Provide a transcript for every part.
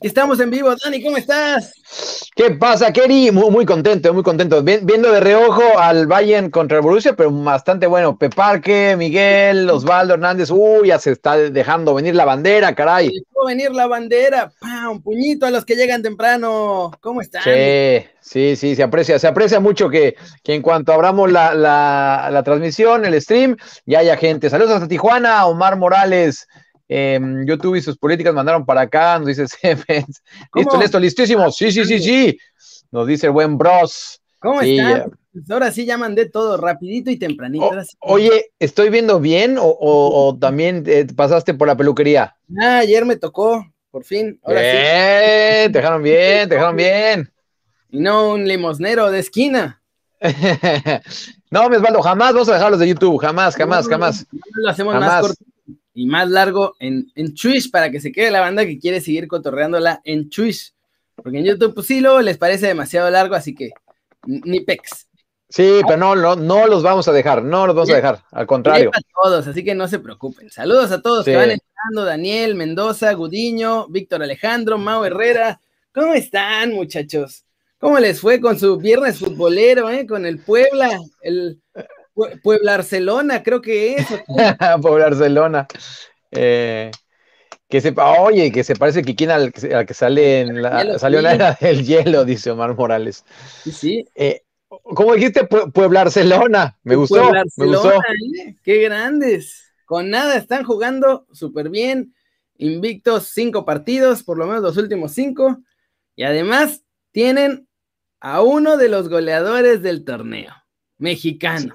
Estamos en vivo. Dani, ¿cómo estás? ¿Qué pasa, Kerry? Muy, muy contento, muy contento. Viendo de reojo al Bayern contra el Borussia, pero bastante bueno. Peparque, Miguel, Osvaldo Hernández. Uy, ya se está dejando venir la bandera, caray. Dejó venir la bandera. Un puñito a los que llegan temprano. ¿Cómo están? Sí, sí, sí, se aprecia, se aprecia mucho que, que en cuanto abramos la, la, la transmisión, el stream, ya haya gente. Saludos hasta Tijuana, Omar Morales. Eh, YouTube y sus políticas mandaron para acá, nos dice Listo, listo, listísimo. Sí, sí, sí, sí. Nos dice el buen Bros. ¿Cómo están? Pues ahora sí ya mandé todo rapidito y tempranito. oye, ¿estoy viendo bien o, también eh, pasaste por la peluquería? Ah, ayer me tocó, por fin. Ahora bien, te dejaron bien, te dejaron bien. Y no un limosnero de esquina. no, mi Osvaldo, jamás vamos a dejarlos de YouTube, jamás, jamás, jamás. lo hacemos más corto y más largo en, en Twitch para que se quede la banda que quiere seguir cotorreándola en Twitch. Porque en YouTube, pues sí, luego les parece demasiado largo, así que ni pex. Sí, pero no, no, no los vamos a dejar, no los vamos a dejar, al contrario. A todos, así que no se preocupen. Saludos a todos que van entrando, Daniel, Mendoza, Gudiño, Víctor Alejandro, Mau Herrera. ¿Cómo están, muchachos? ¿Cómo les fue con su viernes futbolero, eh? Con el Puebla, el, Puebla Barcelona, creo que es. Puebla Barcelona. Eh, que sepa, oye, que se parece que quien al, que sale en la, salió en la era del hielo, dice Omar Morales. Sí. Eh, ¿Cómo dijiste? Puebla Barcelona. Me gustó. me gustó. ¿eh? Qué grandes. Con nada están jugando súper bien. Invictos cinco partidos, por lo menos los últimos cinco. Y además tienen a uno de los goleadores del torneo, mexicano.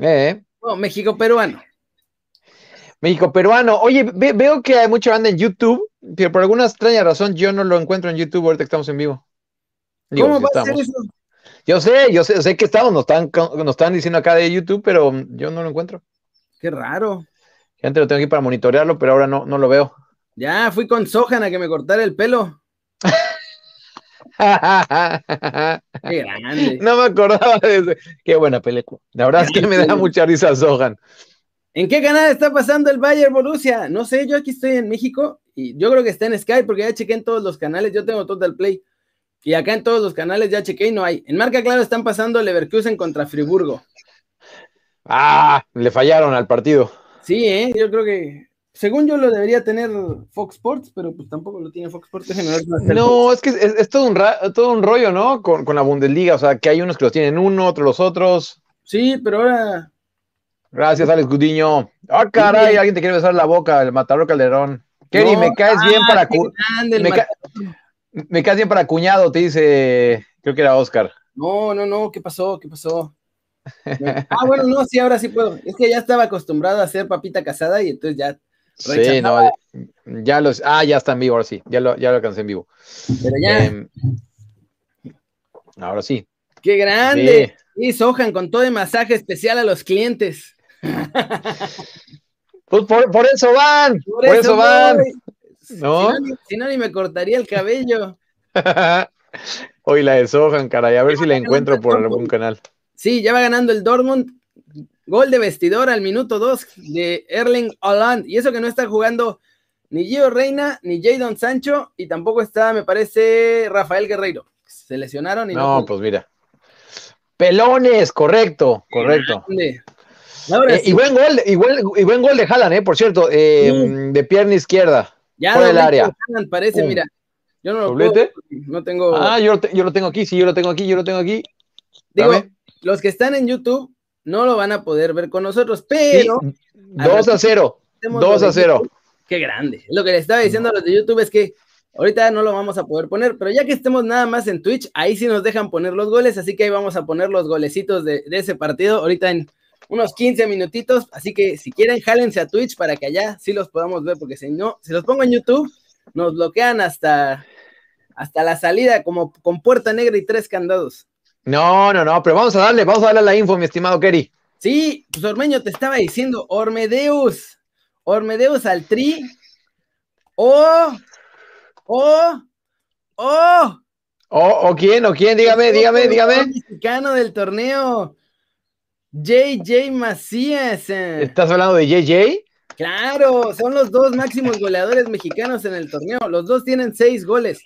Eh. México peruano. México peruano. Oye, veo que hay mucha banda en YouTube, pero por alguna extraña razón yo no lo encuentro en YouTube ahorita que estamos en vivo. ¿Cómo va a ser eso? Yo sé, yo sé, sé que estamos, nos están, nos están diciendo acá de YouTube, pero yo no lo encuentro. Qué raro. Gente lo tengo aquí para monitorearlo, pero ahora no, no lo veo. Ya, fui con Sohan a que me cortara el pelo. Qué grande. No me acordaba de eso. Qué buena película. La verdad es que me da mucha risa Sohan. ¿En qué canal está pasando el Bayern Borussia? No sé, yo aquí estoy en México y yo creo que está en Sky porque ya chequé en todos los canales, yo tengo Total Play y acá en todos los canales ya chequé y no hay. En marca claro están pasando Leverkusen contra Friburgo. Ah, le fallaron al partido. Sí, ¿eh? yo creo que según yo lo debería tener Fox Sports, pero pues tampoco lo tiene Fox Sports. No, es que es, todo, un todo un rollo, ¿no? Con, la Bundesliga, o sea, que hay unos que los tienen uno, otros los otros. Sí, pero ahora... Gracias, Alex Gudiño. Ah, caray, alguien te quiere besar la boca, el Matador Calderón. Kerry, me caes bien ah, para... Me, me, caes bien para cuñado, te dice, creo que era Oscar. No, no, no, ¿qué pasó? ¿Qué pasó? ah, bueno, no, sí, ahora sí puedo. Es que ya estaba acostumbrado a hacer papita casada y entonces ya Sí, no, ya los, ah, ya está en vivo, ahora sí, ya lo, ya lo alcancé en vivo. Pero ya. Em, ahora sí. ¡Qué grande! Y Sohan con todo el masaje especial a los clientes. Pues por, eso van, por, eso, van. ¿No? Si, no, ni me cortaría el cabello. Hoy la de Sohan, caray, a ver si la encuentro por algún canal. Sí, ya va ganando el Dortmund Gol de vestidor al minuto 2 de Erling Haaland. Y eso que no está jugando ni Gio Reina, ni Jadon Sancho, y tampoco está, me parece, Rafael Guerreiro. Se lesionaron y no. pues mira. Pelones, correcto, correcto. Eh, y, buen gol, y, buen, gol de Haaland, eh, por cierto, eh, de pierna izquierda. Ya por el área. parece, mira. Yo no lo puedo, no tengo. Ah, yo, yo, lo tengo aquí, sí, yo lo tengo aquí, yo lo tengo aquí. Digo, los que están en YouTube, no lo van a poder ver con nosotros, pero... 2 a 0, 2 a 0. Qué grande. Lo que le estaba diciendo a los de YouTube es que ahorita no lo vamos a poder poner, pero ya que estemos nada más en Twitch, ahí sí nos dejan poner los goles, así que ahí vamos a poner los golecitos de, ese partido ahorita en unos 15 minutitos, así que si quieren, jálense a Twitch para que allá sí los podamos ver, porque si no, si los pongo en YouTube, nos bloquean hasta, hasta la salida, como con puerta negra y tres candados. No, no, no, pero vamos a darle, vamos a darle la info, mi estimado Kerry. Sí, pues Ormeño te estaba diciendo, Ormedeus, Ormedeus al tri. Oh, oh, oh. Oh, o quién, o quién, dígame, dígame, dígame. Mexicano del torneo. JJ Macías. ¿Estás hablando de JJ? Claro, son los dos máximos goleadores mexicanos en el torneo. Los dos tienen seis goles.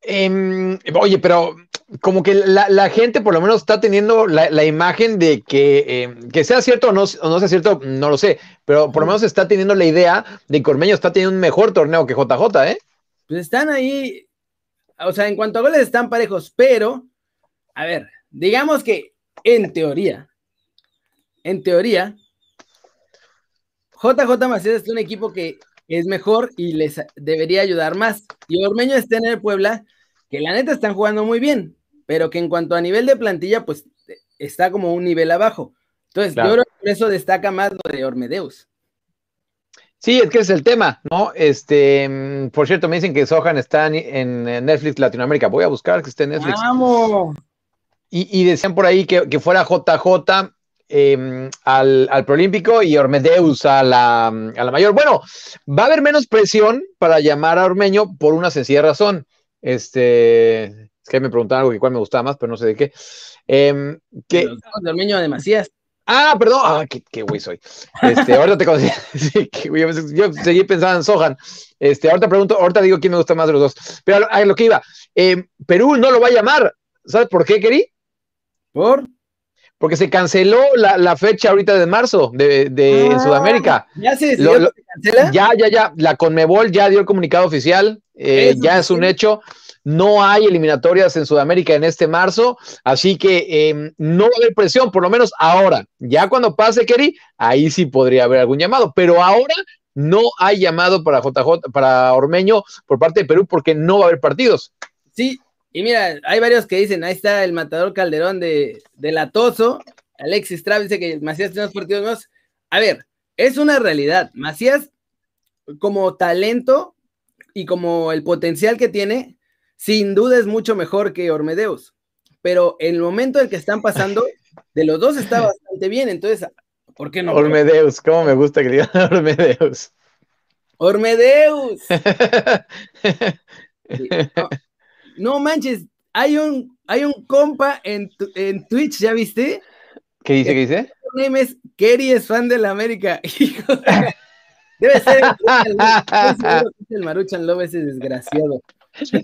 Em, oye, pero como que la, gente por lo menos está teniendo la, imagen de que, em, que sea cierto o no, no, sea cierto, no lo sé, pero por lo menos está teniendo la idea de que Ormeño está teniendo un mejor torneo que JJ, ¿eh? Pues están ahí, o sea, en cuanto a goles están parejos, pero, a ver, digamos que en teoría, en teoría, JJ Macías es un equipo que es mejor y les debería ayudar más. Y Ormeño está en el Puebla, que la neta están jugando muy bien, pero que en cuanto a nivel de plantilla, pues está como un nivel abajo. Entonces, yo creo que por eso destaca más lo de Ormedeus. Sí, es que es el tema, ¿no? Este, mm, por cierto, me dicen que Sohan está en Netflix Latinoamérica. Voy a buscar que esté en Netflix. ¡Vamos! Y, decían por ahí que, fuera JJ em, al, al Prolímpico y Ormedeus a la, a la mayor. Bueno, va a haber menos presión para llamar a Ormeño por una sencilla razón. Este, es que me preguntaban algo que cuál me gustaba más, pero no sé de qué. Eh, que, Ormeño de Macías. Ah, perdón. Ah, qué, güey soy. Este, ahorita te conocí. sí, yo seguí pensando en Sohan. Este, ahorita pregunto, ahorita digo quién me gusta más de los dos. Pero a lo que iba. Eh, Perú no lo va a llamar. ¿Sabes por qué, Keri? ¿Por? Porque se canceló la, fecha ahorita de marzo de, en ah, Sudamérica. ¿Ya se, cancela? Ya, ya, ya. La Conmebol ya dio el comunicado oficial. Eh, ya es un hecho. No hay eliminatorias en Sudamérica en este marzo, así que em, no va a haber presión, por lo menos ahora. Ya cuando pase, Kerry, ahí sí podría haber algún llamado, pero ahora no hay llamado para JJ, para Ormeño por parte de Perú porque no va a haber partidos. Sí, y mira, hay varios que dicen, ahí está el matador Calderón de, de Latoso, Alexis Travis dice que Macías tiene unos partidos más. A ver, es una realidad. Macías, como talento y como el potencial que tiene, sin duda es mucho mejor que Ormedeus, pero en el momento en que están pasando, de los dos está bastante bien, entonces, ¿por qué no? Ormedeus, ¿cómo me gusta que digan Ormedeus? Ormedeus. no, manches, hay un, hay un compa en, en Twitch, ¿ya viste? ¿Qué dice? ¿Qué dice? Su nombre es Kerry es fan de la América. Debe ser el, Maruchan Love ese desgraciado. Sí,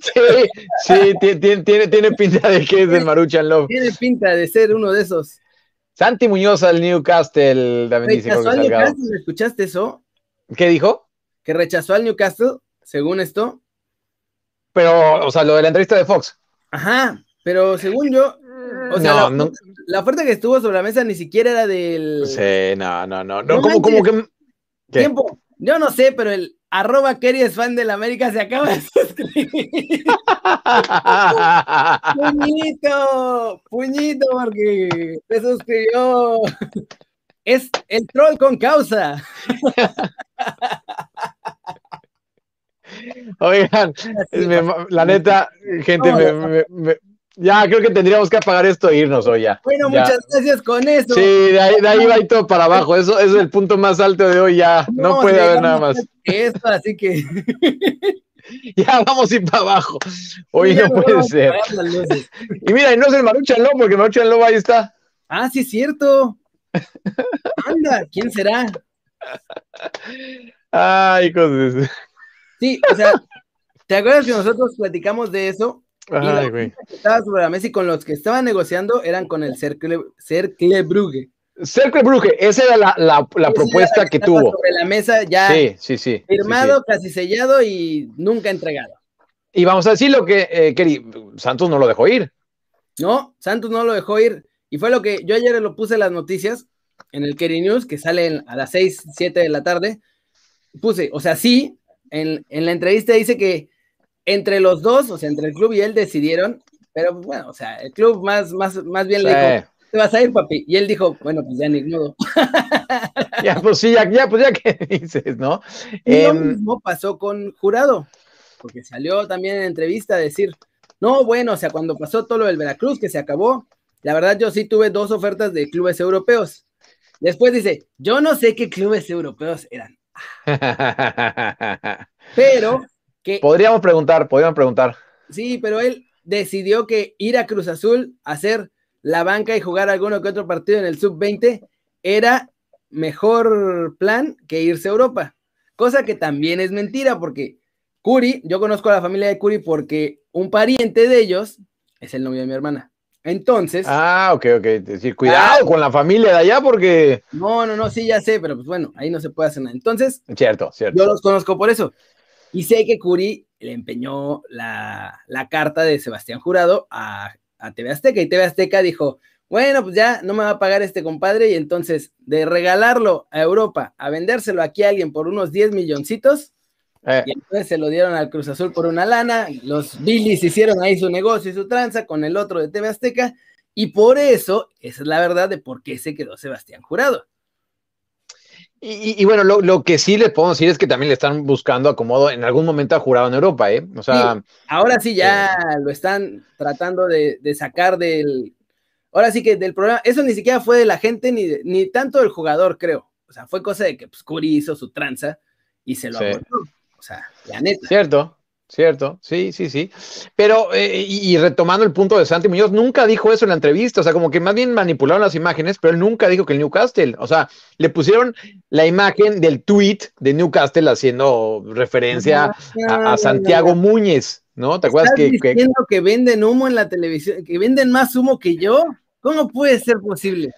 sí tiene, tiene, tiene, pinta de que es del Maruchan Love. Tiene pinta de ser uno de esos. Santi Muñoz al Newcastle, también dice al Newcastle, ¿escuchaste eso? ¿Qué dijo? Que rechazó al Newcastle, según esto. Pero, o sea, lo de la entrevista de Fox. Ajá, pero según yo, o sea, la, oferta que estuvo sobre la mesa ni siquiera era del. Sí, no, no, no. no, como, como que. Tiempo. Yo no sé, pero el arroba Kerry es fan de la América se acaba de suscribir. puñito, puñito, porque se suscribió. Es el troll con causa. Oigan, la neta, gente, me, ya, creo que tendríamos que apagar esto e irnos hoy ya. Bueno, muchas gracias con eso. Sí, de ahí, de ahí va y todo para abajo. Eso, es el punto más alto de hoy ya. No, puede haber nada más. Esto, así que. ya vamos a ir para abajo. Hoy no puede ser. Y mira, y no es el Maruchan Lobo, porque Maruchan Lobo ahí está. Ah, sí, es cierto. Anda, ¿quién será? Ay, cosas. Sí, o sea, ¿te acuerdas que nosotros platicamos de eso? Ay, güey. estaba sobre la mesa y con los que estaban negociando eran con el Cercle, Cercle Brugge. Cercle Brugge, esa era la, la, propuesta que, tuvo. Sobre la mesa ya sí, sí, sí, firmado, casi sellado y nunca entregado. Y vamos a decir lo que, eh, Santos no lo dejó ir. No, Santos no lo dejó ir. Y fue lo que yo ayer lo puse en las noticias en el Kerry News, que salen a las 6, 7 de la tarde. Puse, o sea, sí, en, en la entrevista dice que entre los dos, o sea, entre el club y él decidieron, pero bueno, o sea, el club más, más, más bien le dijo, te vas a ir, papi. Y él dijo, bueno, pues ya ni modo. ya, pues sí, ya, ya, pues ya que dices, ¿no? Y lo em, mismo pasó con Jurado, porque salió también en entrevista a decir, no, bueno, o sea, cuando pasó todo lo del Veracruz, que se acabó, la verdad yo sí tuve dos ofertas de clubes europeos. Después dice, yo no sé qué clubes europeos eran. Pero Podríamos preguntar, podríamos preguntar. Sí, pero él decidió que ir a Cruz Azul, hacer la banca y jugar alguno que otro partido en el sub-20 era mejor plan que irse a Europa. Cosa que también es mentira, porque Curi, yo conozco a la familia de Curi porque un pariente de ellos es el novio de mi hermana. Entonces. Ah, ok, ok. Decir, cuidado ah. con la familia de allá porque. No, no, no, sí, ya sé, pero pues bueno, ahí no se puede hacer nada. Entonces. Cierto, cierto. Yo los conozco por eso. Y sé que Curi le empeñó la, carta de Sebastián Jurado a, a TV Azteca y TV Azteca dijo: Bueno, pues ya no me va a pagar este compadre. Y entonces, de regalarlo a Europa a vendérselo aquí a alguien por unos 10 milloncitos, eh. Y entonces se lo dieron al Cruz Azul por una lana, los Billys hicieron ahí su negocio y su tranza con el otro de TV Azteca, y por eso, esa es la verdad de por qué se quedó Sebastián Jurado. Y, bueno, lo, que sí les puedo decir es que también le están buscando acomodo en algún momento a jurado en Europa, ¿eh? O sea. ahora sí ya eh, lo están tratando de, sacar del. Ahora sí que del programa. Eso ni siquiera fue de la gente ni, ni tanto del jugador, creo. O sea, fue cosa de que pues, Curi hizo su tranza y se lo sí. O sea, la neta. Cierto, cierto, sí, sí, sí. Pero, eh, y, retomando el punto de Santi Muñoz, nunca dijo eso en la entrevista, o sea, como que más bien manipularon las imágenes, pero él nunca dijo que el Newcastle, o sea, le pusieron la imagen del tweet de Newcastle haciendo referencia a, Santiago Muñez, ¿no? ¿Te acuerdas que, diciendo que venden humo en la televisión, que venden más humo que yo? ¿Cómo puede ser posible?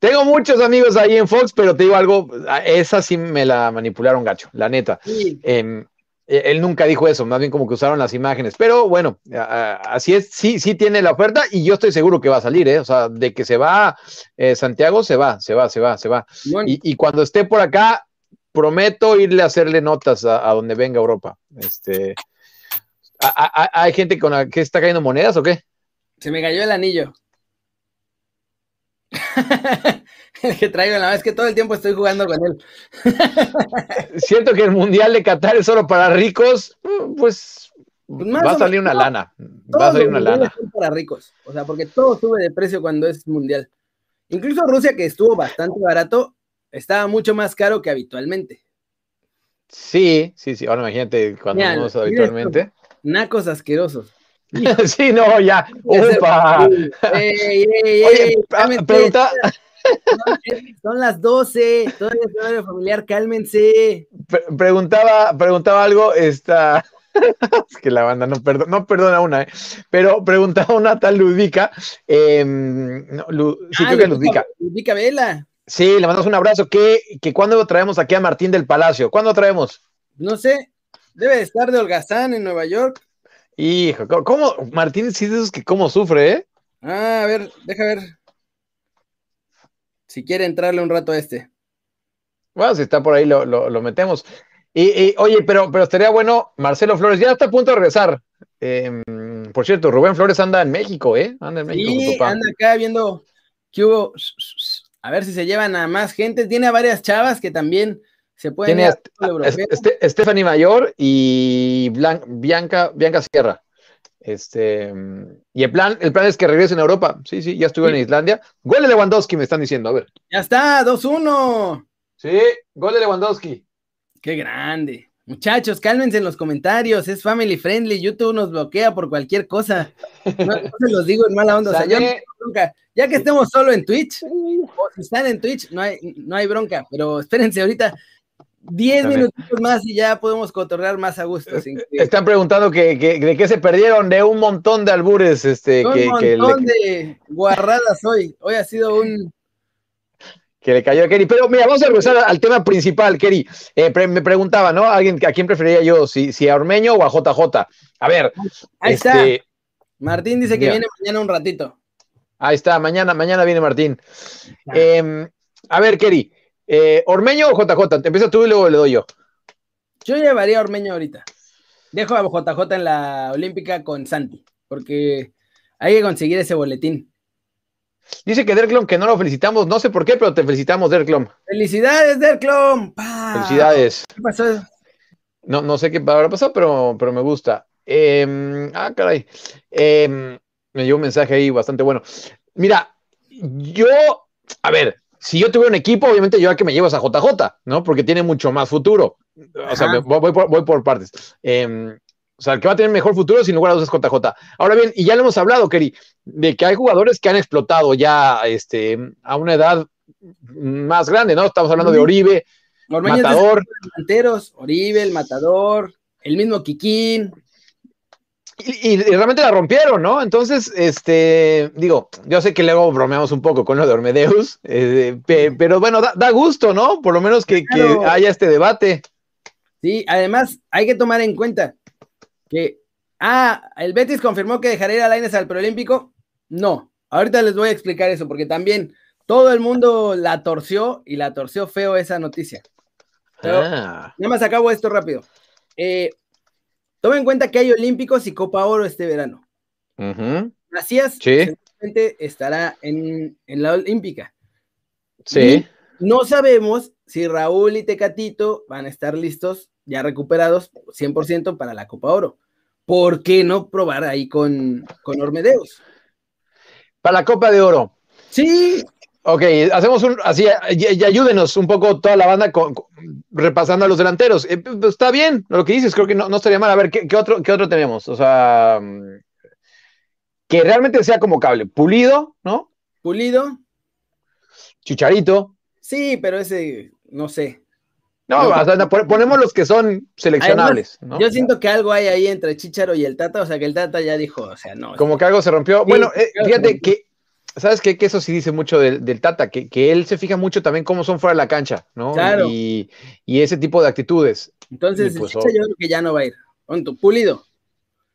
Tengo muchos amigos ahí en Fox, pero te digo algo, esa sí me la manipularon gacho, la neta. Em, e, él nunca dijo eso, más bien como que usaron las imágenes, pero bueno, así es, sí, sí tiene la oferta y yo estoy seguro que va a salir, ¿eh? O sea, de que se va eh, Santiago, se va, se va, se va, se va. Y, cuando esté por acá, prometo irle a hacerle notas a, donde venga Europa. Este, ¿Hay gente con la que está cayendo monedas o qué? Se me cayó el anillo. el que traigo la vez que todo el tiempo estoy jugando con él. Siento que el Mundial de Qatar es solo para ricos, pues, pues va a salir una lana. Va a salir una lana. Para ricos, o sea, porque todo sube de precio cuando es Mundial. Incluso Rusia, que estuvo bastante barato, estaba mucho más caro que habitualmente. Sí, sí, sí. Ahora imagínate cuando vamos habitualmente. Nacos asquerosos. sí, no, ya. Upa. pregunta. Son las 12, todavía es horario familiar, cálmense. preguntaba, preguntaba algo, esta. es que la banda no, perdona, no perdona una, ¿eh? pero preguntaba una tal Ludvica. Em, sí, creo que Ludvica. Ludvica Vela. Sí, le mandamos un abrazo. ¿Qué, que ¿Cuándo traemos aquí a Martín del Palacio? ¿Cuándo traemos? No sé, debe estar de holgazán en Nueva York. Hijo, ¿cómo? Martín sí dices que cómo sufre, ¿eh? Ah, a ver, deja ver. Si quiere entrarle un rato a este. Bueno, si está por ahí, lo, metemos. Y, oye, pero, pero estaría bueno, Marcelo Flores, ya está a punto de regresar. Em, por cierto, Rubén Flores anda en México, ¿eh? Anda en México. Sí, anda acá viendo que hubo. A ver si se llevan a más gente. Tiene a varias chavas que también se Tiene este, Stephanie Mayor y Bianca, Bianca Sierra. Este, y el plan, el plan es que regresen a Europa. Sí, sí, ya estuve en Islandia. Gol de Lewandowski, me están diciendo. A ver. Ya está, 2-1. Sí, gol de Lewandowski. Qué grande. Muchachos, cálmense en los comentarios, es family friendly, YouTube nos bloquea por cualquier cosa. No, se los digo en mala onda. ya que estemos solo en Twitch, o si están en Twitch, no hay, no hay bronca, pero espérense ahorita, Diez minutos más y ya podemos cotorrear más a gusto. Están preguntando que, de qué se perdieron, de un montón de albures. Este, un montón de guarradas hoy. Hoy ha sido un... Que le cayó a Kerry. Pero mira, vamos a regresar al tema principal, Kerry. Eh, me preguntaba, ¿no? Alguien, ¿A quién preferiría yo? Si, si a Ormeño o a JJ. A ver. Ahí está. Este, Martín dice que viene mañana un ratito. Ahí está, mañana, mañana viene Martín. Em, a ver, Kerry. Eh, ¿Ormeño o JJ? Te empieza tú y luego le doy yo. Yo llevaría a Ormeño ahorita. Dejo a JJ en la Olímpica con Santi, porque hay que conseguir ese boletín. Dice que Derklom, que no lo felicitamos, no sé por qué, pero te felicitamos, Derklom. ¡Felicidades, Derklom! ¡Felicidades! ¿Qué pasó? No, no sé qué habrá pasado, pero, pero me gusta. Em, ah, caray. Em, me dio un mensaje ahí bastante bueno. Mira, yo, a ver, si yo tuviera un equipo, obviamente yo a que me llevas a JJ, ¿no? Porque tiene mucho más futuro. O sea, voy, por, partes. Em, o sea, el que va a tener mejor futuro sin lugar a dudas es JJ. Ahora bien, y ya lo hemos hablado, Kerry, de que hay jugadores que han explotado ya este, a una edad más grande, ¿no? Estamos hablando de Oribe, Matador. Delanteros, Oribe, el Matador, el mismo Kikín. Y, realmente la rompieron, ¿no? Entonces, este, digo, yo sé que luego bromeamos un poco con lo de Ormedeus, eh, pero bueno, da, gusto, ¿no? Por lo menos que, haya este debate. Sí, además hay que tomar en cuenta que, ah, el Betis confirmó que dejaría ir a Laines al preolímpico. No, ahorita les voy a explicar eso, porque también todo el mundo la torció y la torció feo esa noticia. Ah. Nada más acabo esto rápido. Eh, Toma en cuenta que hay Olímpicos y Copa Oro este verano. Macías estará en, la Olímpica. Sí. no sabemos si Raúl y Tecatito van a estar listos, ya recuperados 100% para la Copa Oro. ¿Por qué no probar ahí con, con Ormedeus? Para la Copa de Oro. Sí, Ok, hacemos un, así, y, ayúdenos un poco toda la banda con, repasando a los delanteros. Eh, pues, está bien lo que dices, creo que no, no estaría mal. A ver, ¿qué, otro, ¿qué otro tenemos? O sea, que realmente sea como cable. Pulido, ¿no? Pulido. Chicharito. Sí, pero ese, no sé. No, ponemos los que son seleccionables. Yo siento que algo hay ahí entre Chicharo y el Tata, o sea que el Tata ya dijo, o sea, no. Como que algo se rompió. bueno, eh, fíjate que ¿Sabes qué? Que eso sí dice mucho del, Tata, que, él se fija mucho también cómo son fuera de la cancha, ¿no? Claro. Y, ese tipo de actitudes. Entonces, pues, yo creo que ya no va a ir. Pulido.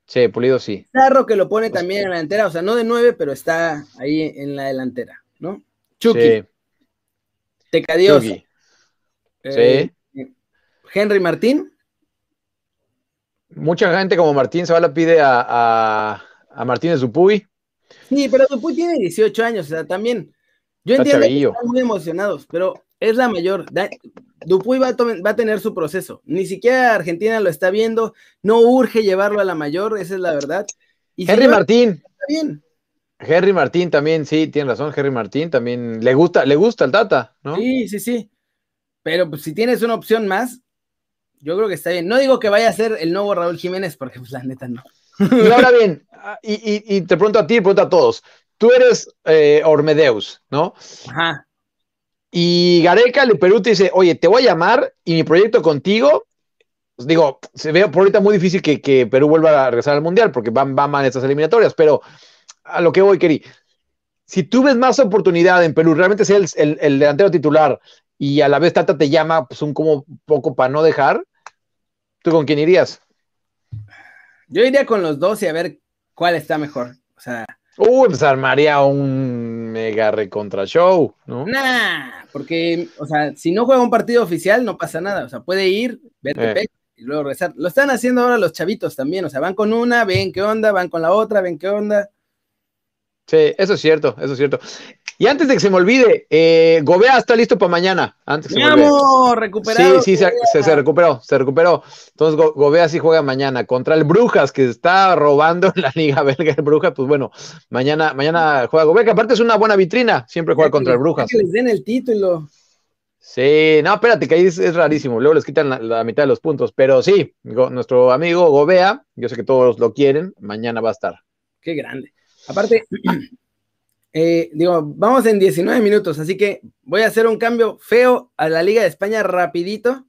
Sí, Pulido sí. Zarro que lo pone pues también en la delantera, o sea, no de nueve, pero está ahí en la delantera, ¿no? Chucky. Sí. Tecadioso. Eh, sí. Henry Martín. Mucha gente como Martín se va la pide a, a, a Martínez Dupuy. Sí, pero Dupuy tiene 18 años, o sea, también. Yo entiendo que están muy emocionados, pero es la mayor. Dupuy va a, tener su proceso. Ni siquiera Argentina lo está viendo. No urge llevarlo a la mayor, esa es la verdad. Y Henry Martín. Está bien. Henry Martín también, sí, tiene razón. Henry Martín también le gusta, le gusta el Tata, ¿no? Sí, sí, sí. Pero pues, si tienes una opción más, yo creo que está bien. No digo que vaya a ser el nuevo Raúl Jiménez, porque pues la neta no. Y ahora bien, y, te pregunto a ti, pregunto a todos. Tú eres eh, Ormedeus, ¿no? Ajá. Y Gareca le Perú te dice, oye, te voy a llamar y mi proyecto contigo, pues digo, se ve por ahorita muy difícil que, Perú vuelva a regresar al Mundial porque van, van mal estas eliminatorias, pero a lo que voy, Keri, si tú ves más oportunidad en Perú, realmente ser el, delantero titular y a la vez Tata te llama, pues un como poco para no dejar, ¿tú con quién irías? Yo iría con los dos y a ver cuál está mejor. O sea. Uy, pues armaría un mega recontra show, ¿no? Nah, porque, o sea, si no juega un partido oficial, no pasa nada. O sea, puede ir, ver eh. y luego regresar. Lo están haciendo ahora los chavitos también. O sea, van con una, ven qué onda, van con la otra, ven qué onda. Sí, eso es cierto, eso es cierto. Y antes de que se me olvide, eh, Gobea está listo para mañana. Antes que recuperado. Sí, sí, se, recuperó, se recuperó. Entonces Gobea sí juega mañana contra el Brujas, que está robando la Liga Belga el Brujas. Pues bueno, mañana, mañana juega Gobea, que aparte es una buena vitrina, siempre juega contra el Brujas. Que les den el título. Sí, no, espérate, que ahí es, rarísimo. Luego les quitan la, mitad de los puntos. Pero sí, nuestro amigo Gobea, yo sé que todos lo quieren, mañana va a estar. Qué grande. Aparte, Eh, digo, vamos en 19 minutos, así que voy a hacer un cambio feo a la Liga de España rapidito.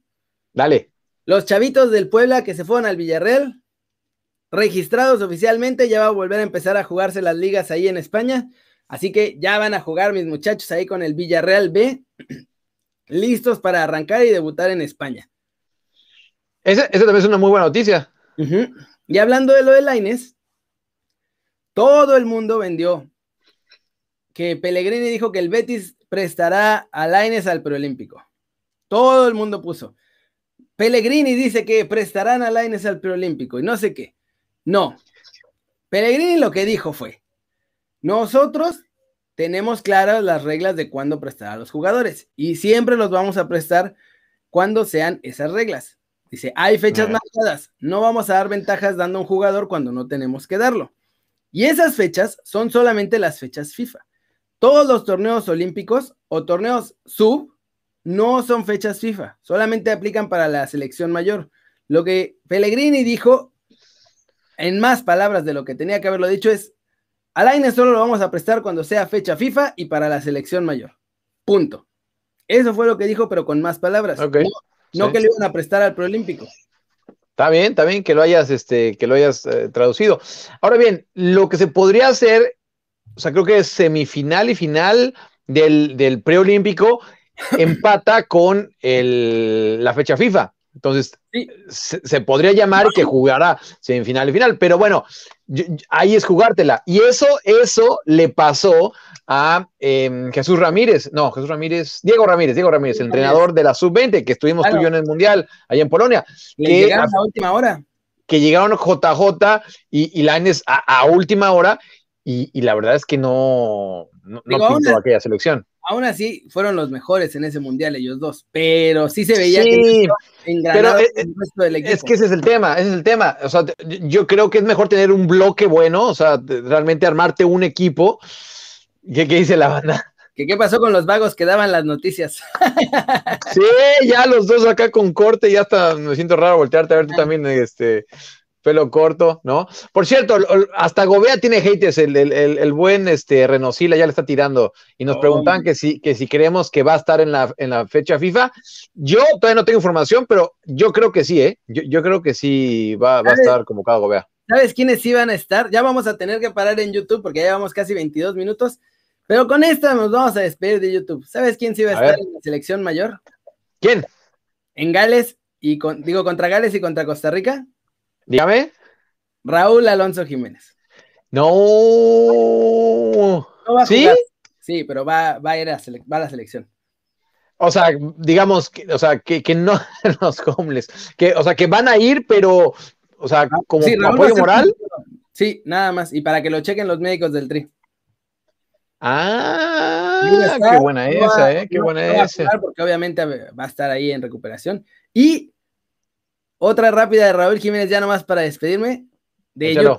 Dale. Los chavitos del Puebla que se fueron al Villarreal, registrados oficialmente, ya va a volver a empezar a jugarse las ligas ahí en España. Así que ya van a jugar mis muchachos ahí con el Villarreal B, listos para arrancar y debutar en España. Esa, también es una muy buena noticia. Y hablando de lo de Laines, todo el mundo vendió que Pellegrini dijo que el Betis prestará a Laines al preolímpico. Todo el mundo puso. Pellegrini dice que prestarán a Laines al preolímpico y no sé qué. No. Pellegrini lo que dijo fue, nosotros tenemos claras las reglas de cuándo prestar a los jugadores y siempre los vamos a prestar cuando sean esas reglas. Dice, hay fechas marcadas, no vamos a dar ventajas dando a un jugador cuando no tenemos que darlo. Y esas fechas son solamente las fechas FIFA. Todos los torneos olímpicos o torneos sub no son fechas FIFA, solamente aplican para la selección mayor. Lo que Pellegrini dijo, en más palabras de lo que tenía que haberlo dicho, es, al Aine solo lo vamos a prestar cuando sea fecha FIFA y para la selección mayor. Punto. Eso fue lo que dijo, pero con más palabras. No, que le iban a prestar al preolímpico. Está bien, está bien que lo hayas, este, que lo hayas eh, traducido. Ahora bien, lo que se podría hacer, o sea, creo que es semifinal y final del, del preolímpico, empata con el, la fecha FIFA. Entonces, se, podría llamar que jugara semifinal y final, pero bueno, ahí es jugártela. Y eso, eso le pasó a em, Jesús Ramírez, no, Jesús Ramírez, Diego Ramírez, Diego Ramírez, el entrenador de la sub-20, que estuvimos tú y yo en el Mundial, allá en Polonia. que llegaron a, última hora. Que llegaron JJ y, y a, última hora, y, la verdad es que no, no, pintó aquella selección aún así fueron los mejores en ese mundial ellos dos, pero sí se veía que pero es, el resto del equipo. Es que ese es el tema, ese es el tema. O sea, yo creo que es mejor tener un bloque bueno, o sea, realmente armarte un equipo. ¿Qué, dice la banda? ¿Qué, pasó con los vagos que daban las noticias? sí, ya los dos acá con corte, ya hasta me siento raro voltearte a ver tú también, este, pelo corto, ¿no? Por cierto, hasta Gobea tiene haters, el, buen este, Renosila ya le está tirando y nos preguntan que si, que si creemos que va a estar en la, en la fecha FIFA. Yo todavía no tengo información, pero yo creo que sí, ¿eh? Yo, creo que sí va, va a estar convocado Gobea. ¿Sabes quiénes sí van a estar? Ya vamos a tener que parar en YouTube porque ya llevamos casi 22 minutos, pero con esta nos vamos a despedir de YouTube. ¿Sabes quién sí va a, estar en la selección mayor? ¿Quién? En Gales y con, digo contra Gales y contra Costa Rica. Dígame. Raúl Alonso Jiménez. No. ¿Sí? Sí, pero va, va a ir a, va a la selección. O sea, digamos, que, o sea, que, que no los homeless, que, o sea, que van a ir, pero, o sea, ah, como apoyo moral. Sí, nada más, y para que lo chequen los médicos del TRI. Ah, qué buena esa, eh, qué buena esa. Porque obviamente va a estar ahí en recuperación. Y otra rápida de Raúl Jiménez, ya nomás para despedirme. De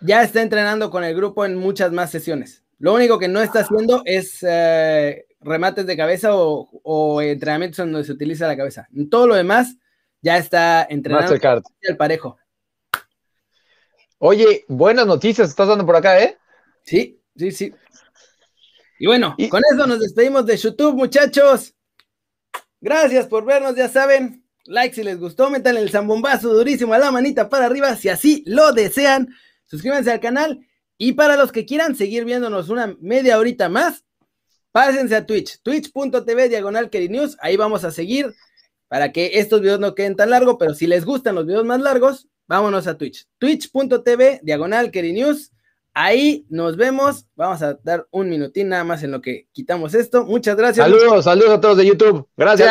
Ya está entrenando con el grupo en muchas más sesiones. Lo único que no está haciendo es eh, remates de cabeza o, entrenamientos donde se utiliza la cabeza. En todo lo demás ya está entrenando el parejo. Oye, buenas noticias estás dando por acá, ¿eh? Sí, sí, sí. Y bueno, con eso nos despedimos de YouTube, muchachos. Gracias por vernos, ya saben. Like si les gustó, metan el zambombazo durísimo a la manita para arriba si así lo desean. Suscríbanse al canal y para los que quieran seguir viéndonos una media horita más, pásense a Twitch, twitch.tv diagonal News. Ahí vamos a seguir para que estos videos no queden tan largos, pero si les gustan los videos más largos, vámonos a Twitch, twitch.tv diagonal News. Ahí nos vemos. Vamos a dar un minutín nada más en lo que quitamos esto. Muchas gracias. Saludos, saludos a todos de YouTube. Gracias.